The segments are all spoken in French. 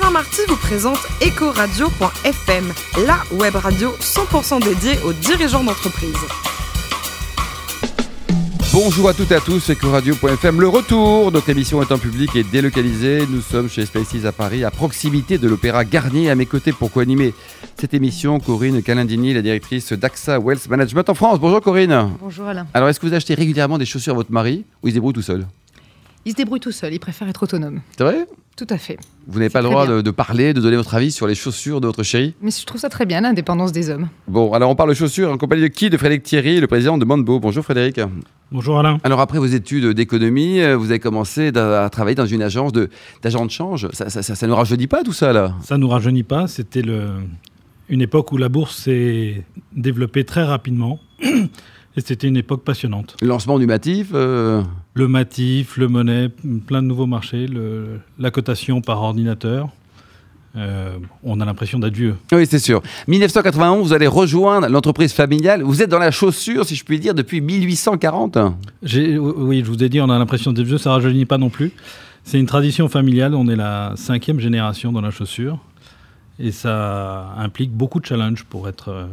Alain Marty vous présente Ecoradio.fm, la web radio 100% dédiée aux dirigeants d'entreprise. Bonjour à toutes et à tous, Ecoradio.fm, le retour. Notre émission est en public et délocalisée. Nous sommes chez Spaces à Paris, à proximité de l'Opéra Garnier. À mes côtés pour co-animer cette émission, Corinne Calandini, la directrice d'AXA Wealth Management en France. Bonjour Corinne. Bonjour Alain. Alors, est-ce que vous achetez régulièrement des chaussures à votre mari ou il se débrouille tout seul? Il se débrouille tout seul, il préfère être autonome. C'est vrai? Tout à fait. Vous n'avez pas le droit de, de parler, de donner votre avis sur les chaussures de votre chéri Mais je trouve ça très bien, l'indépendance des hommes. Bon, alors on parle de chaussures en compagnie de qui? De Frédéric Thierry, le président de Mondebo. Bonjour Frédéric. Bonjour Alain. Alors après vos études d'économie, euh, vous avez commencé à travailler dans une agence d'agents de, change. Ça, ça, ça, ça ne rajeunit pas tout ça là? Ça nous rajeunit pas. C'était le- une époque où la bourse s'est développée très rapidement. Et c'était une époque passionnante. Le lancement du Matif euh, Le Matif, le Monnaie, plein de nouveaux marchés, le- la cotation par ordinateur. Euh, on a l'impression d'être vieux. Oui, c'est sûr. 1991, vous allez rejoindre l'entreprise familiale. Vous êtes dans la chaussure, si je puis dire, depuis 1840. J'ai- Oui, je vous ai dit, on a l'impression d'être vieux, ça rajeunit pas non plus. C'est une tradition familiale, on est la cinquième génération dans la chaussure. Et ça implique beaucoup de challenges pour être euh,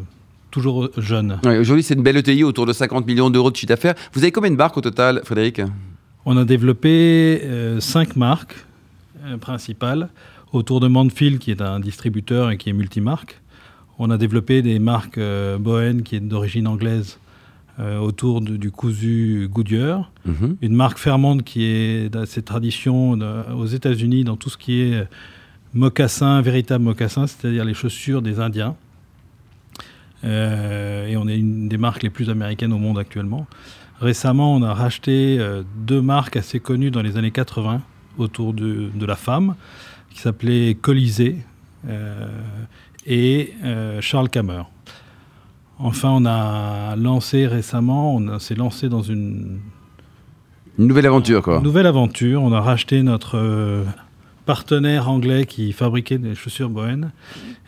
toujours jeune. Ouais, Aujourd'hui, c'est une belle ETI autour de 50 millions d'euros de chiffre d'affaires. Vous avez combien de marques au total, Frédéric? On a développé euh, cinq marques euh, principales autour de Manfield, qui est un distributeur et qui est multimarque. On a développé des marques euh, Bohen, qui est d'origine anglaise, euh, autour de- du cousu Goodyear. Mhm. Une marque Fairmont qui est dans ses traditions de- aux États-Unis dans tout ce qui est mocassin, véritable mocassin, c'est-à-dire les chaussures des Indiens. Euh, et on est une des marques les plus américaines au monde actuellement. Récemment, on a racheté euh, deux marques assez connues dans les années 80 autour de, de la femme, qui s'appelaient Colisée euh, et euh, Charles Kammer. Enfin, on a lancé récemment, on s'est lancé dans une Une nouvelle aventure, quoi. nouvelle aventure. On a racheté notre euh, partenaire anglais qui fabriquait des chaussures Bohen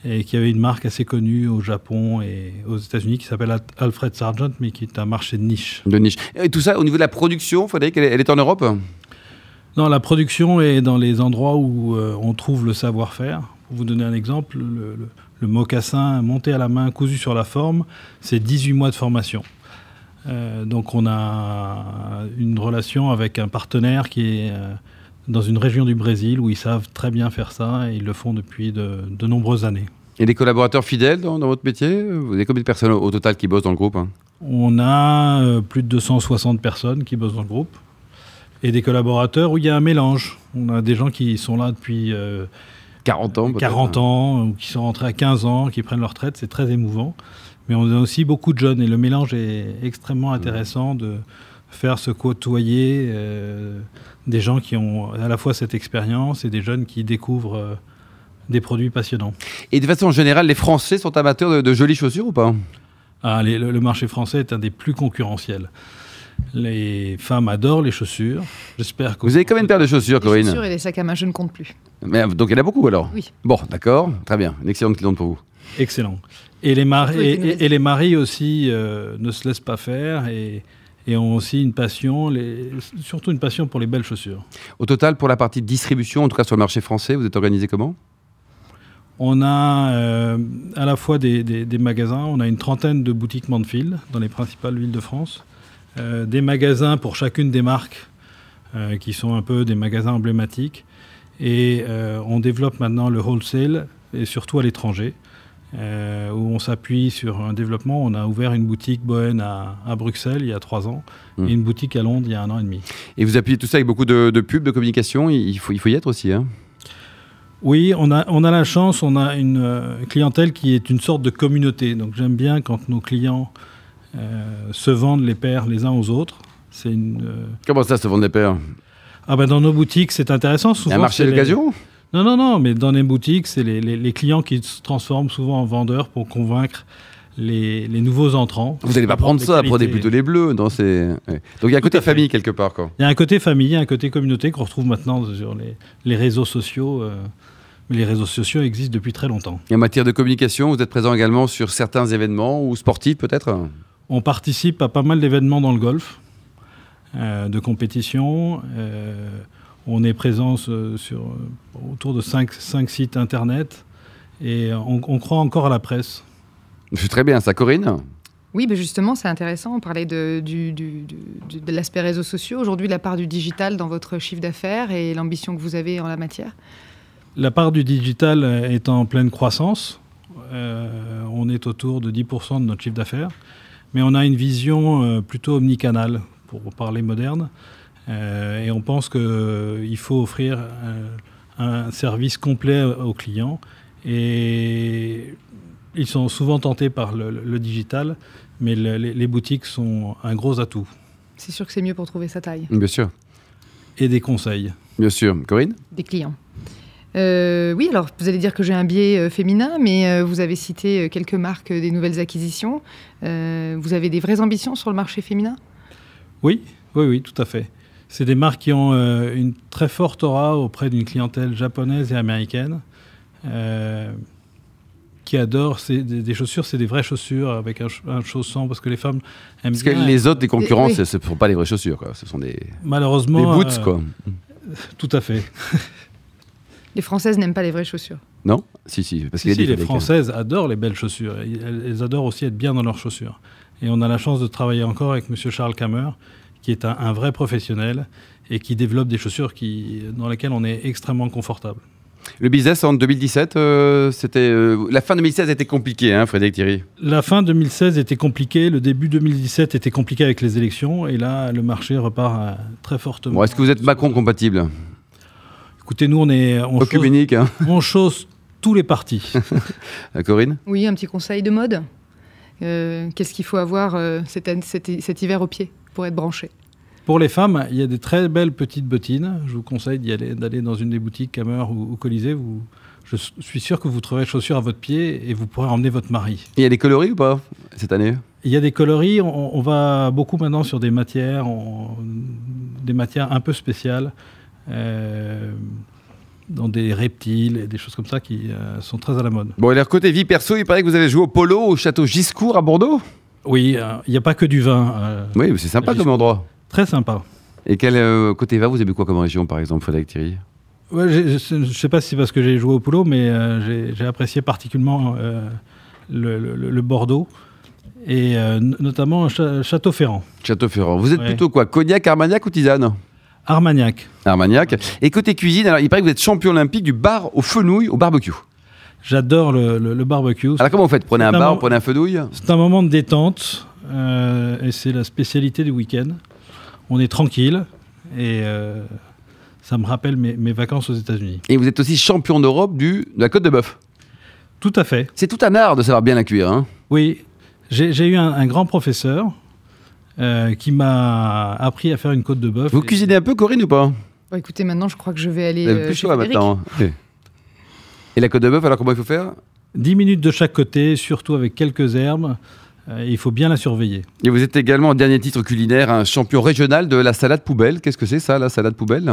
et qui avait une marque assez connue au Japon et aux États-Unis qui s'appelle Al- Alfred Sargent, mais qui est un marché de niche. De niche. Et tout ça, au niveau de la production, Frédéric, elle est, elle est en Europe? Non, la production est dans les endroits où euh, on trouve le savoir-faire. Pour vous donner un exemple, le, le- le mocassin monté à la main, cousu sur la forme, c'est 18 mois de formation. Euh, donc on a une relation avec un partenaire qui est euh, dans une région du Brésil où ils savent très bien faire ça et ils le font depuis de, de nombreuses années. Et des collaborateurs fidèles dans, dans votre métier Vous avez combien de personnes au, total qui bossent dans le groupe hein On a euh, plus de 260 personnes qui bossent dans le groupe et des collaborateurs où il y a un mélange. On a des gens qui sont là depuis euh, 40 ans peut-être 40 ans, ou qui sont rentrés à 15 ans, qui prennent leur retraite, c'est très émouvant. Mais on a aussi beaucoup de jeunes et le mélange est extrêmement intéressant de faire se côtoyer euh, des gens qui ont à la fois cette expérience et des jeunes qui découvrent euh, des produits passionnants. Et de façon générale, les Français sont amateurs de, de jolies chaussures ou pas? Ah, les- le, le marché français est un des plus concurrentiels. Les femmes adorent les chaussures. J'espère que Vous avez combien de paires de chaussures, Les Corinne chaussures et les sacs à main, je ne compte plus. Mais, euh, Donc il y en a beaucoup alors? Oui. Bon, d'accord, très bien. Une excellente cliente pour vous. Excellent. Et les, mari- et, les et- et les maris aussi euh, ne se laissent pas faire et, et ont aussi une passion, les- surtout une passion pour les belles chaussures. Au total, pour la partie distribution, en tout cas sur le marché français, vous êtes organisé comment? On a euh, à la fois des, des- des magasins, on a une trentaine de boutiques Manfield dans les principales villes de France, euh, des magasins pour chacune des marques euh, qui sont un peu des magasins emblématiques. Et on développe maintenant le wholesale et surtout à l'étranger. Euh, où on s'appuie sur un développement. On a ouvert une boutique Bohen à, à Bruxelles il y a trois ans Mmh. et une boutique à Londres il y a un an et demi. Et vous appuyez tout ça avec beaucoup de, de pubs, de communication. Il faut, il faut y être aussi. Hein Oui, on a, on a la chance, on a une euh, clientèle qui est une sorte de communauté. Donc j'aime bien quand nos clients euh, se vendent les paires les uns aux autres. C'est une, Comment ça se vend des paires? Ah ben dans nos boutiques, c'est intéressant. Il y a Souvent, un marché c'est les- d'occasion? Non, non, non, mais dans les boutiques, c'est les, les- les clients qui se transforment souvent en vendeurs pour convaincre les, les nouveaux entrants. Vous n'allez pas prendre ça, prenez plutôt les bleus. Dans ces... ouais. Donc il y a un côté famille quelque part. Il y a un côté famille, un côté communauté qu'on retrouve maintenant sur les, réseaux sociaux. euh, mais les réseaux sociaux existent depuis très longtemps. Et en matière de communication, vous êtes présent également sur certains événements ou sportifs peut-être? On participe à pas mal d'événements dans le golf, euh, de compétition. euh, On est présent euh, sur euh, autour de 5, sites internet et on, croit encore à la presse. C'est très bien, ça, Corinne oui, ben justement, c'est intéressant. On parlait de, de l'aspect réseaux sociaux. Aujourd'hui, la part du digital dans votre chiffre d'affaires et l'ambition que vous avez en la matière? La part du digital est en pleine croissance. Euh, on est autour de 10% de notre chiffre d'affaires. Mais on a une vision plutôt omnicanale, pour parler moderne. Euh, et on pense qu'il euh, faut offrir un, service complet aux clients. Et ils sont souvent tentés par le, digital, mais les, boutiques sont un gros atout. C'est sûr que c'est mieux pour trouver sa taille. Bien sûr. Et des conseils. Bien sûr. Corinne? Des clients. Euh, oui, alors vous allez dire que j'ai un biais féminin, mais vous avez cité quelques marques des nouvelles acquisitions. vous avez des vraies ambitions sur le marché féminin? Oui, oui, oui, tout à fait. C'est des marques qui ont euh, une très forte aura auprès d'une clientèle japonaise et américaine. Euh, qui adore des, chaussures, c'est des vraies chaussures avec un, un, chausson parce que les femmes aiment parce que les autres des concurrents, ce ne sont pas les vraies chaussures, quoi. ce sont des malheureusement des boots, quoi. Euh, tout à fait. les Françaises n'aiment pas les vraies chaussures. Non, si si, parce si, les Françaises adorent les belles chaussures. Elles, elles, adorent aussi être bien dans leurs chaussures. Et on a la chance de travailler encore avec Monsieur Charles Kammer, qui est un, vrai professionnel et qui développe des chaussures qui, dans lesquelles on est extrêmement confortable. Le business en 2017, euh, c'était euh, la fin 2016 était compliquée, hein, Frédéric Thierry? La fin 2016 était compliquée, le début 2017 était compliqué avec les élections, et là le marché repart euh, très fortement. Bon, Est-ce que vous êtes Macron compatible? Écoutez, nous on est on, chose, hein. on chose tous les partis. Corinne? Oui, un petit conseil de mode. Qu'est-ce qu'il faut avoir cet, cet hiver au pied? Pour être branché. Pour les femmes, il y a des très belles petites bottines. Je vous conseille d'y aller, d'aller dans une des boutiques Cammer ou, ou Colisée. Vous, je suis sûr que vous trouverez chaussures à votre pied et vous pourrez emmener votre mari. Il y a des coloris ou pas cette année? Il y a des coloris. On, va beaucoup maintenant sur des matières, des matières un peu spéciales. Euh, dans des reptiles et des choses comme ça qui euh, sont très à la mode. Bon, et alors côté vie perso, il paraît que vous avez joué au polo au château Giscourt à Bordeaux? Oui, euh, il n'y a pas que du vin. Euh, oui, c'est sympa comme endroit. Très sympa. Et quel euh, côté vin vous aimez quoi comme région, par exemple, Frédéric Thierry? Ouais, Je ne sais pas si c'est parce que j'ai joué au polo, mais j'ai apprécié particulièrement le, Bordeaux et notamment Château-Ferrand. Château-Ferrand. Vous êtes plutôt quoi Cognac, Armagnac ou tisane? Armagnac. Armagnac. Et côté cuisine, alors il paraît que vous êtes champion olympique du bar au fenouil au barbecue. J'adore le, barbecue. Alors comment vous faites? Prenez un bar, prenez un feu douille? C'est un moment de détente euh, et c'est la spécialité du week-end. On est tranquille et euh, ça me rappelle mes, vacances aux États-Unis. Et vous êtes aussi champion d'Europe de la côte de bœuf Tout à fait. C'est tout un art de savoir bien la cuire. Hein oui, j'ai eu un, grand professeur euh, qui m'a appris à faire une côte de bœuf. Vous cuisinez un peu, Corinne, ou pas? Écoutez, maintenant, je crois que je vais aller. plus chaud maintenant. Et la côte de bœuf, alors comment il faut faire 10 minutes de chaque côté, surtout avec quelques herbes. Euh, il faut bien la surveiller. Et vous êtes également, dernier titre culinaire, un champion régional de la salade poubelle. Qu'est-ce que c'est ça, la salade poubelle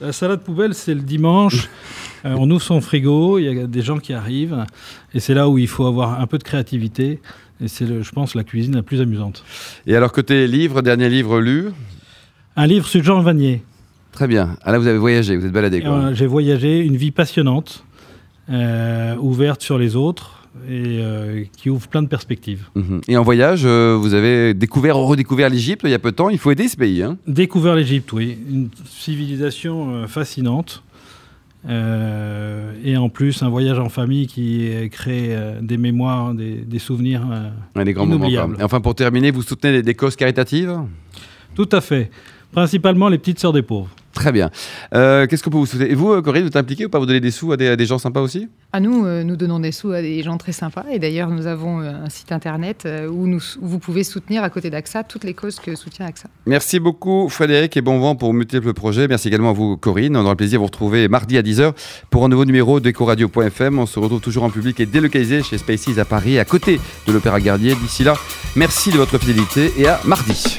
La salade poubelle, c'est le dimanche. Euh, on ouvre son frigo, il y a des gens qui arrivent. Et c'est là où il faut avoir un peu de créativité. Et c'est, je pense, la cuisine la plus amusante. Et alors, côté livre, dernier livre lu Un livre sur Jean Vanier. Très bien. Ah là, vous avez voyagé, vous êtes baladé. Euh, j'ai voyagé, une vie passionnante. Euh, ouverte sur les autres et euh, qui ouvre plein de perspectives. Mhm. Et en voyage, euh, vous avez découvert, redécouvert l'Égypte il y a peu de temps. Il faut aider ce pays. Hein découvert l'Égypte, oui. Une civilisation fascinante. et en plus, un voyage en famille qui crée des mémoires, des, souvenirs des grands inoubliables. Et enfin, pour terminer, vous soutenez des, des causes caritatives? Tout à fait. Principalement les petites sœurs des pauvres. Très bien. Euh, qu'est-ce que peut vous souhaiter? Et vous, euh, Corinne, vous t'impliquez ou pas? Vous donnez des sous à des, gens sympas aussi? À nous, euh, nous donnons des sous à des gens très sympas. Et d'ailleurs, nous avons un site internet où, nous, vous pouvez soutenir à côté d'AXA toutes les causes que soutient AXA. Merci beaucoup, Frédéric, et bon vent pour multiples projets. Merci également à vous, Corinne. On aura le plaisir de vous retrouver mardi à 10h pour un nouveau numéro d'EcoRadio.fm. On se retrouve toujours en public et délocalisé chez Spaces à Paris, à côté de l'Opéra Gardier. D'ici là, merci de votre fidélité et à mardi.